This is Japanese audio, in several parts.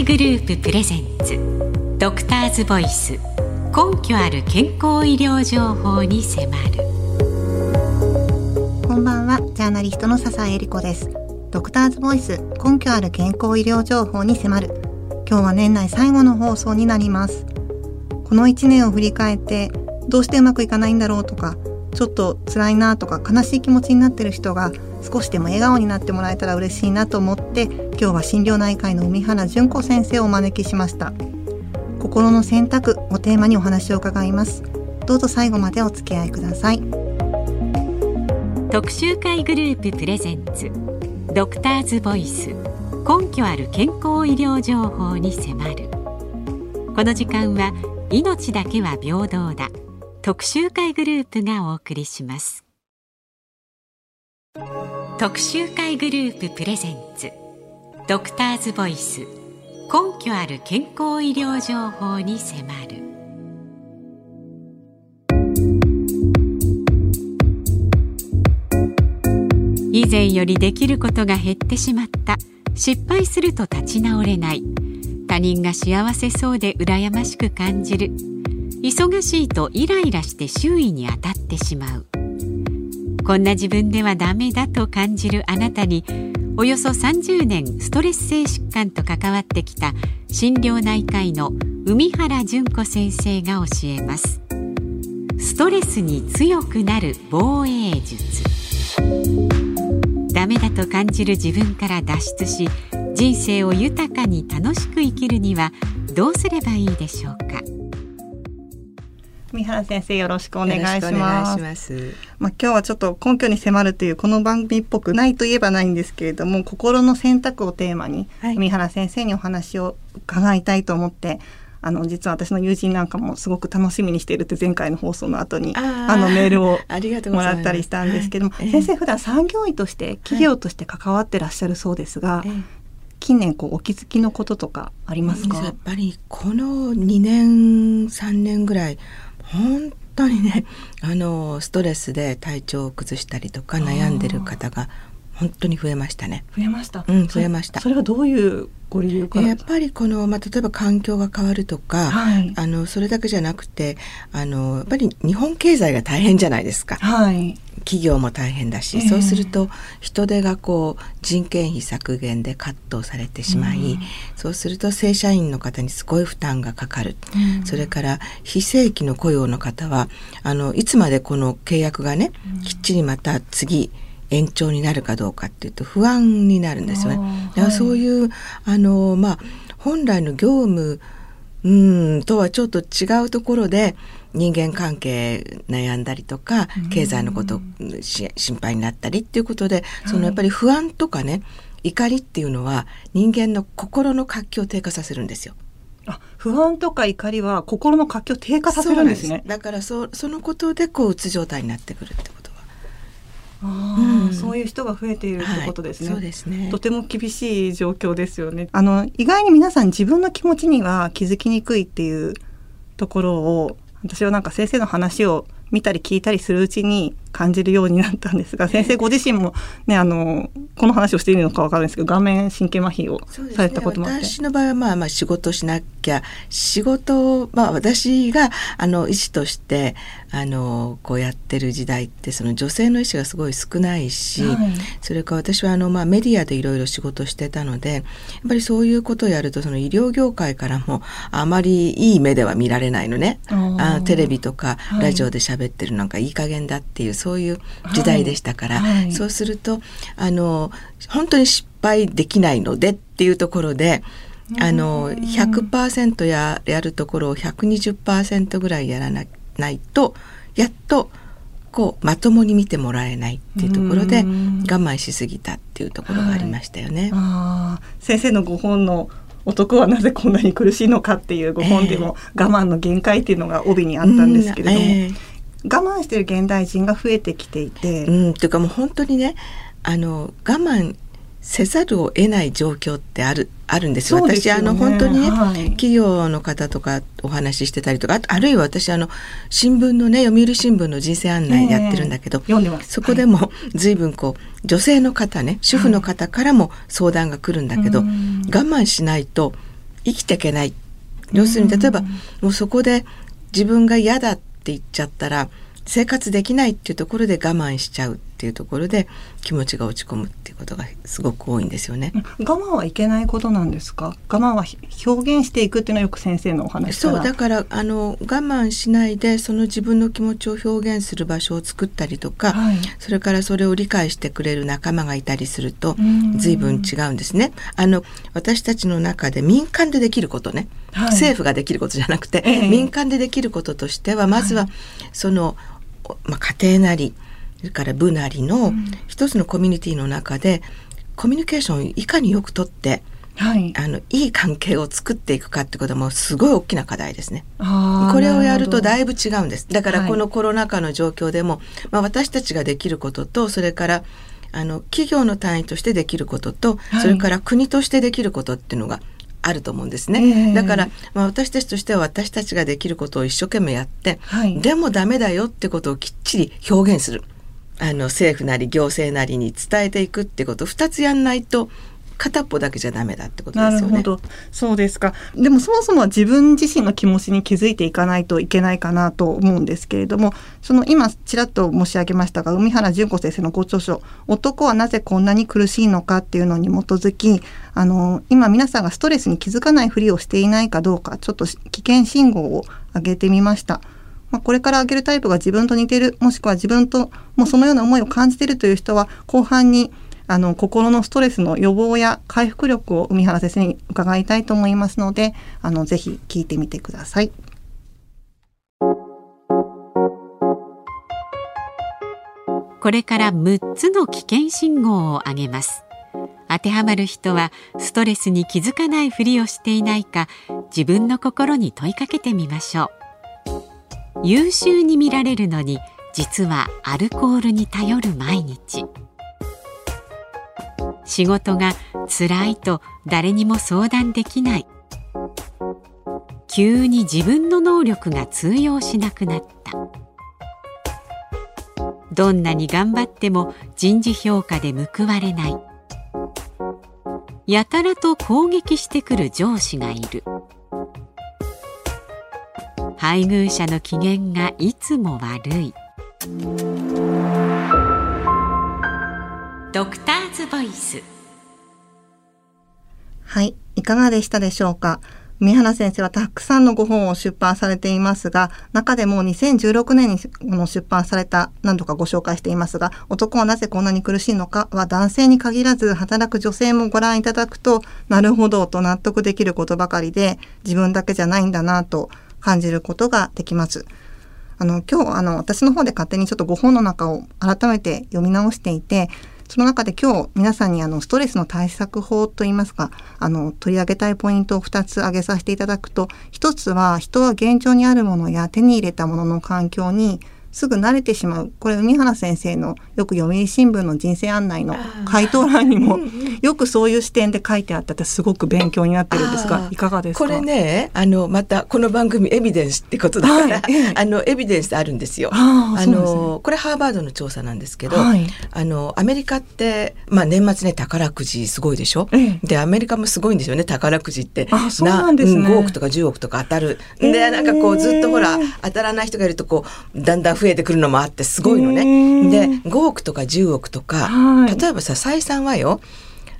会グループプレゼンツ。ドクターズボイス。根拠ある健康医療情報に迫る。こんばんは。ジャーナリストの笹恵理子です。ドクターズボイス。根拠ある健康医療情報に迫る。今日は年内最後の放送になります。この1年を振り返ってどうしてうまくいかないんだろうとかちょっと辛いなとか悲しい気持ちになってる人が少しでも笑顔になってもらえたら嬉しいなと思って今日は心療内科医の海原純子先生をお招きしました。心の選択をテーマにお話を伺います。どうぞ最後までお付き合いください。特集会グループプレゼンツドクターズボイス根拠ある健康医療情報に迫る。この時間は命だけは平等だ。特集会グループがお送りします。特集会グループプレゼンツ。ドクターズボイス。根拠ある健康医療情報に迫る。以前よりできることが減ってしまった。失敗すると立ち直れない。他人が幸せそうで羨ましく感じる。忙しいとイライラして周囲に当たってしまう。こんな自分ではダメだと感じるあなたにおよそ30年ストレス性疾患と関わってきた心療内科医の海原純子先生が教えます。ストレスに強くなる防衛術。ダメだと感じる自分から脱出し人生を豊かに楽しく生きるにはどうすればいいでしょうか。三原先生よろしくお願いします。ます。まあ今日はちょっと根拠に迫るというこの番組っぽくないといえばないんですけれども、心の選択をテーマに、はい、三原先生にお話を伺いたいと思って。あの実は私の友人なんかもすごく楽しみにしているって前回の放送の後にあのメールを もらったりしたんですけども、はい、先生普段産業医として企業として関わってらっしゃるそうですが、はい、近年こうお気づきのこととかありますか？やっぱりこの2年3年ぐらい本当にねあのストレスで体調を崩したりとか悩んでる方が本当に増えましたね。増えました？うん、増えました。それはどういうご理由か？やっぱりこの、まあ、例えば環境が変わるとか、はい、あのそれだけじゃなくてあのやっぱり日本経済が大変じゃないですか。はい、企業も大変だし、えー、そうすると人手がこう人件費削減でカットされてしまい、うん、そうすると正社員の方にすごい負担がかかる、うん、それから非正規の雇用の方はあのいつまでこの契約がね、きっちりまた次延長になるかどうかっていうと不安になるんですよね。だからそういう、あのまあ本来の業務うんとはちょっと違うところで人間関係悩んだりとか経済のこと心配になったりっていうことでそのやっぱり不安とかね怒りっていうのは人間の心の活気を低下させるんですよ。あ不安とか怒りは心の活気を低下させるんですね。だからそそのことでこううつ状態になってくるってこと。あうん、そういう人が増えているってことですね、はい、そうですね。とても厳しい状況ですよね。あの意外に皆さん自分の気持ちには気づきにくいっていうところを私はなんか先生の話を見たり聞いたりするうちに感じるようになったんですが先生ご自身もねあのこの話をしているのか分からないですけど顔面神経麻痺をされたこともあって、ね、私の場合はまあまあ仕事しなきゃ仕事まあ私があの医師としてあのこうやってる時代ってその女性の医師がすごい少ないし、はい、それから私はあのまあメディアでいろいろ仕事してたのでやっぱりそういうことをやるとその医療業界からもあまりいい目では見られないのね。あテレビとかラジオで喋ってるなんかいい加減だっていうそういう時代でしたから、はい。はい、そうするとあの本当に失敗できないのでっていうところで。あの100%ややるところを120%ぐらいやらないとやっとこうまともに見てもらえないっていうところで我慢しすぎたっていうところがありましたよね。はい、先生のご本の男はなぜこんなに苦しいのかっていうご本でも、我慢の限界っていうのが帯にあったんですけれども、えー、我慢してる現代人が増えてきていて。うん、というかもう本当にねあの我慢せざるを得ない状況ってあるあるんですよ。私あの本当にね、はい、企業の方とかお話ししてたりとかあるいは私あの新聞のね読売新聞の人生案内やってるんだけど、えー、そこでも随分こう女性の方ね主婦の方からも相談が来るんだけど、はい、我慢しないと生きていけない。要するに例えば、もうそこで自分が嫌だってって言っちゃったら生活できないっていうところで我慢しちゃう。っていうところで気持ちが落ち込むっていうことがすごく多いんですよね。我慢はいけないことなんですか？我慢は表現していくっていうのはよく先生のお話そうだからあの我慢しないでその自分の気持ちを表現する場所を作ったりとか、はい、それからそれを理解してくれる仲間がいたりすると随分違うんですね。あの私たちの中で民間でできることね、はい、政府ができることじゃなくて、えー、民間でできることとしてはまずは、はい、その、まあ、家庭なりそれから部なりの一つのコミュニティの中で、コミュニケーションをいかによくとって、はい、あのいい関係を作っていくかってこともすごい大きな課題ですね。これをやるとだいぶ違うんです。だからこのコロナ禍の状況でも、はい、まあ、私たちができることとそれからあの企業の単位としてできることと、はい、それから国としてできることっていうのがあると思うんですね、えー、だから、まあ、私たちとしては私たちができることを一生懸命やって、はい、でもダメだよってことをきっちり表現する。あの政府なり行政なりに伝えていくってこと2つやんないと片っぽだけじゃダメだってことですよね。なるほど。そうですか。でもそもそも自分自身の気持ちに気づいていかないといけないかなと思うんですけれども、その今ちらっと申し上げましたが、海原純子先生のご著書、男はなぜこんなに苦しいのかっていうのに基づき、あの今皆さんがストレスに気づかないふりをしていないかどうか、ちょっと危険信号を上げてみました。まあ、これから挙げるタイプが自分と似てるもしくは自分ともうそのような思いを感じているという人は後半にあの心のストレスの予防や回復力を海原先生に伺いたいと思いますのであのぜひ聞いてみてください。これから6つの危険信号を挙げます。当てはまる人はストレスに気づかないふりをしていないか自分の心に問いかけてみましょう。優秀に見られるのに実はアルコールに頼る毎日。仕事が辛いと誰にも相談できない。急に自分の能力が通用しなくなった。どんなに頑張っても人事評価で報われない。やたらと攻撃してくる上司がいる。配偶者の機嫌がいつも悪い。ドクターズボイス。はいいかがでしたでしょうか？三原先生はたくさんのご本を出版されていますが、中でも2016年に出版された何度かご紹介していますが、男はなぜこんなに苦しいのか？は男性に限らず働く女性もご覧いただくと、なるほどと納得できることばかりで、自分だけじゃないんだなと感じることができます。あの今日あの私の方で勝手にちょっとご本の中を改めて読み直していてその中で今日皆さんにあのストレスの対策法といいますかあの取り上げたいポイントを2つ挙げさせていただくと1つは人は現状にあるものや手に入れたものの環境にすぐ慣れてしまう。これ海原先生のよく読売新聞の人生案内の回答欄にも よくそういう視点で書いてあってすごく勉強になってるんですがいかがですか？これねあのまたこの番組エビデンスってことだ。から、はい、あのエビデンスあるんですよ。あの、ね、これハーバードの調査なんですけど、はい、あのアメリカってまあ年末ね宝くじすごいでしょ？ええ、でアメリカもすごいんですよね宝くじって。あそうなんです、ね、5億とか10億とか当たる。でなんかこうずっとほら当たらない人がいるとこうだんだん増えてくるのもあってすごいのね。で5億とか10億とか、はい、例えばさ採算はよ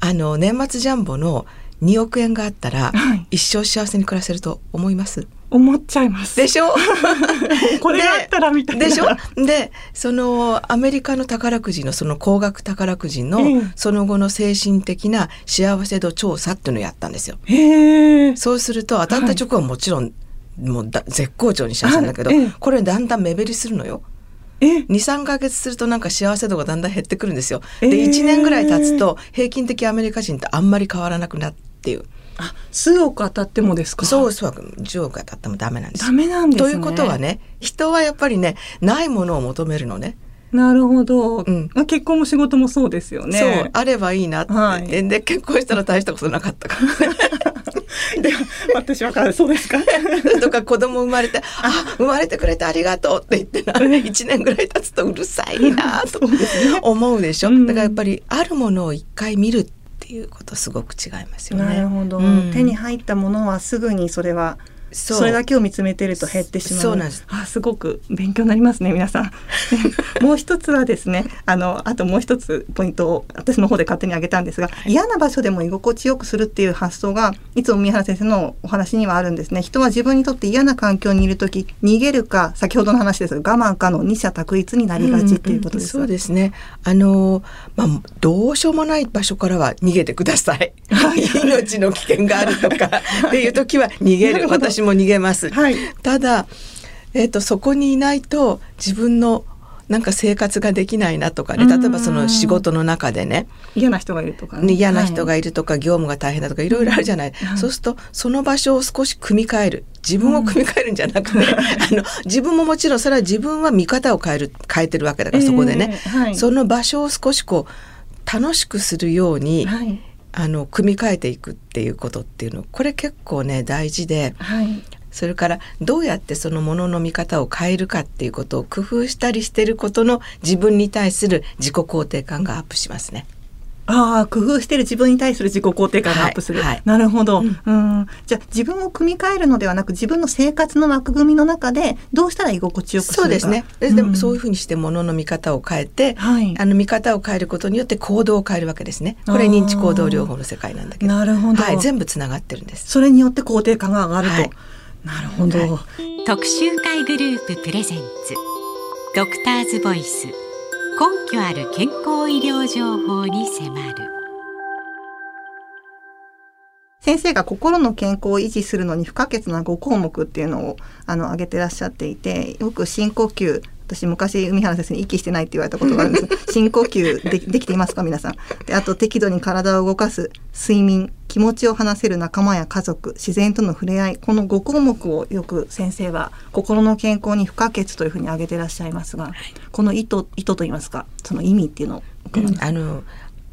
あの年末ジャンボの2億円があったら、はい、一生幸せに暮らせると思います？思っちゃいます。でしょ？これあったらみたいな。でしょ？で、そのアメリカの宝くじのその高額宝くじの、その後の精神的な幸せ度調査っていうのをやったんですよ。そうすると当たった直後はもちろん、はい、もうだ絶好調に幸せなんだけど、これだんだん目減りするのよ。23か月するとなんか幸せ度がだんだん減ってくるんですよ。で1年ぐらい経つと平均的アメリカ人ってあんまり変わらなくなっていう。あ数億当たってもですか？そうそう10億当たってもダメなんですダメなんです、ね、ということはね人はやっぱりねないものを求めるのね。なるほど、うん、結婚も仕事もそうですよね。そうあればいいなって、はい、で結婚したら大したことなかったから。で私はからそうですか？とか子供生まれて「あ。生まれてくれてありがとう」って言ってな1年ぐらい経つとうるさいなと思うでしょ、だからやっぱりあるものを一回見るっっていうことすごく違いますよね。なるほど、うん、手に入ったものはすぐにそれはそれだけを見つめてると減ってしまう。そうなんです。あ、すごく勉強になりますね、皆さん。もう一つはですね、あの、あともう一つポイントを私の方で勝手に挙げたんですが、はい、嫌な場所でも居心地よくするっていう発想が、いつも宮原先生のお話にはあるんですね。人は自分にとって嫌な環境にいるとき、逃げるか、先ほどの話ですが、我慢かの二者択一になりがちっていうことです、うんうん、そうですね。あの、まあ、どうしようもない場所からは逃げてください。命の危険があるとかっていう時は逃げる。私も逃げます。はい、ただ、えーと、そこにいないと自分のなんか生活ができないなとかね。例えばその仕事の中でね。嫌な人がいるとか、ね、嫌な人がい。るとか、はい、業務が大変だとかいろいろあるじゃない、そうするとその場所を少し組み替える。自分を組み替えるんじゃなくて、あの自分ももちろんそれは自分は見方を変える変えてるわけだからそこでね、えーはい、その場所を少しこう楽しくするように、はいあの組み替えていくっていうことっていうのこれ結構ね大事で、はい、それからどうやってそのものの見方を変えるかっていうことを工夫したりしてることの自分に対する自己肯定感がアップしますね。ああ工夫してる自分に対する自己肯定感がアップする、はい。はい、なるほど、うん、うん。じゃあ自分を組み替えるのではなく自分の生活の枠組みの中でどうしたら居心地よくするか。そうですね。でうん、でもそういうふうにしてものの見方を変えて、はい、あの見方を変えることによって行動を変えるわけですね。これ認知行動療法の世界なんだけど。なるほど、はい、全部つながってるんです。それによって肯定感が上がると、なるほど、特集会グループプレゼンツ。ドクターズボイス根拠ある健康医療情報に迫る。先生が心の健康を維持するのに不可欠な5項目っていうのをあの挙げてらっしゃっていてよく深呼吸私昔海原先生に息してないって言われたことがあるんです。深呼吸でできていますか皆さん。であと適度に体を動かす睡眠気持ちを話せる仲間や家族自然との触れ合いこの5項目をよく先生は心の健康に不可欠というふうに挙げてらっしゃいますが、はい、この意図意図といいますかその意味っていうのをうん、あの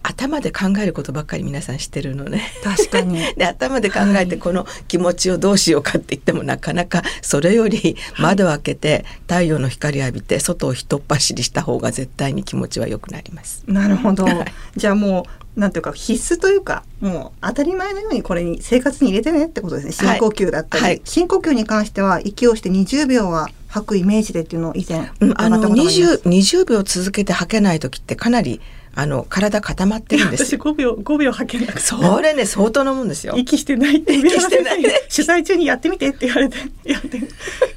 頭で考えることばっかり皆さんしてるのね。確かに。で頭で考えてこの気持ちをどうしようかって言ってもなかなかそれより窓を開けて太陽の光浴びて外をひとっ走りした方が絶対に気持ちは良くなります。なるほど。じゃあもうなんていうか必須というかもう当たり前のようにこれに生活に入れてねってことですね深呼吸だったり、はい、深呼吸に関しては息をして20秒は吐くイメージでっていうのを以前、うん、あの 20, 20秒続けて吐けない時ってかなりあの体固まってるんです。私5秒5秒吐けなくそれね相当なもんですよ。息してないって息してない。取材中にやってみてって言われて。やって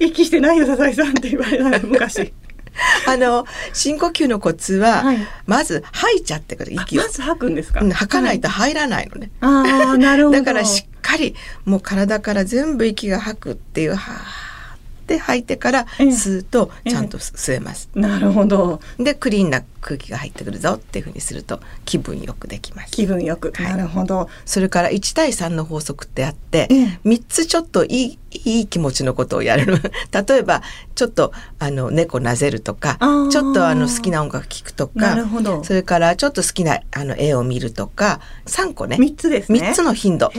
息してないよ笹井さんって言われた昔。あの深呼吸のコツは、はい、まず吐いちゃってくる息を。まず吐くんですか、吐かないと入らないのね、はい、ああなるほど。だからしっかりもう体から全部息が吐くっていうはあって吐いてから吸うとちゃんと吸えます。なるほど。でクリーンな空気が入ってくるぞっていうふうにすると気分よくできます。気分よく。はい、なるほど。それから1対3の法則ってあって、3つちょっといいいい気持ちのことをやる。例えばちょっとあの猫なぜるとかちょっとあの好きな音楽聴くとかそれからちょっと好きなあの絵を見るとか3個ね。3つですね。3つの頻度。あ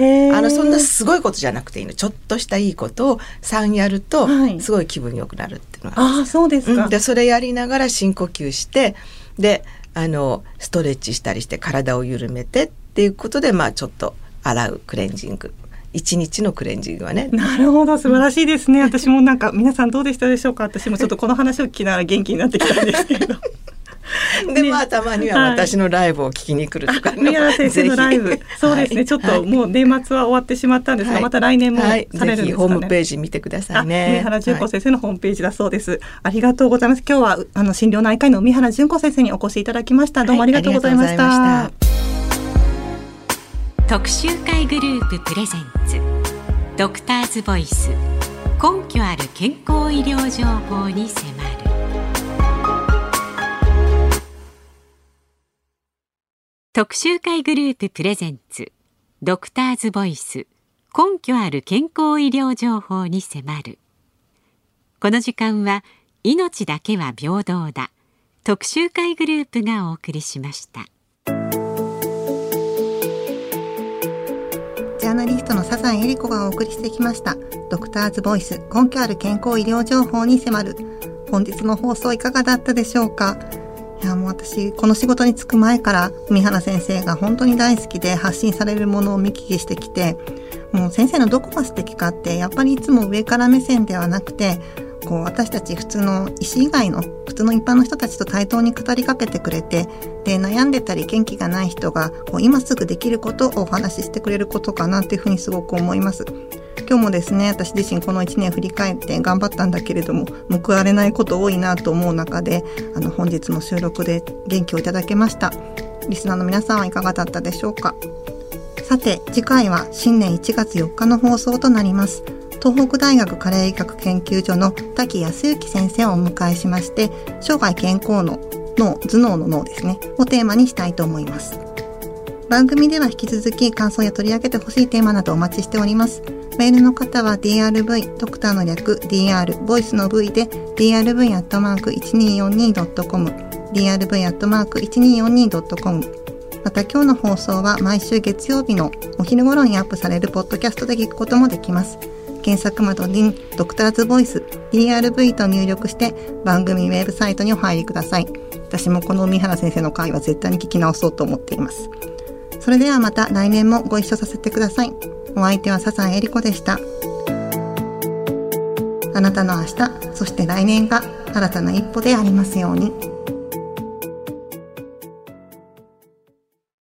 のそんなすごいことじゃなくていいの。ちょっとしたいいことを3やると、すごい気分よくなるっていうのはあそうですか、うん、でそれやりながら深呼吸してであのストレッチしたりして体を緩めてっていうことでまあちょっと洗うクレンジング一日のクレンジングはね。なるほど。素晴らしいですね。私もなんか皆さんどうでしたでしょうか？私もちょっとこの話を聞きながら元気になってきたんですけど。で、ね、まあたまには私のライブを聞きに来るとか、宮原先生のライブ。そうですね、はい、ちょっともう年末は終わってしまったんですが、はい、また来年もされるんですか、ね、ホームページ見てくださいね。宮原純子先生のホームページだそうです、ありがとうございます。今日はあの診療内科医の宮原純子先生にお越しいただきました。どうもありがとうございました、特集会グループプレゼンツ。ドクターズボイス。根拠ある健康医療情報に迫る。特集会グループプレゼンツ。ドクターズボイス。根拠ある健康医療情報に迫る。この時間は命だけは平等だ。特集会グループがお送りしました。ャーナリストの笹井恵理子がお送りしてきました。ドクターズボイス根拠ある健康医療情報に迫る。本日の放送いかがだったでしょうか？いやもう私この仕事に就く前から海原先生が本当に大好きで発信されるものを見聞きしてきてもう先生のどこが素敵かってやっぱりいつも上から目線ではなくてこう私たち普通の医師以外の普通の一般の人たちと対等に語りかけてくれてで悩んでたり元気がない人がこう今すぐできることをお話ししてくれることかなっていうふうにすごく思います。今日もですね私自身この1年振り返って頑張ったんだけれども報われないこと多いなと思う中であの本日の収録で元気をいただけました。リスナーの皆さんはいかがだったでしょうか。さて次回は新年1月4日の放送となります。東北大学加齢医学研究所の滝康之先生をお迎えしまして生涯健康の脳頭脳の脳ですねをテーマにしたいと思います番組では引き続き感想や取り上げてほしいテーマなどお待ちしておりますメールの方は drv、ドクターの略 dr、ボイスの v で drv.1242.com、drv.1242.com また今日の放送は毎週月曜日のお昼頃にアップされるポッドキャストで聞くこともできます。検索窓にドクターズボイス DRV と入力して番組ウェブサイトにお入りください。私もこの海原先生の回は絶対に聞き直そうと思っています。それではまた来年もご一緒させてください。お相手は笹江里子でした。あなたの明日、そして来年が新たな一歩でありますように。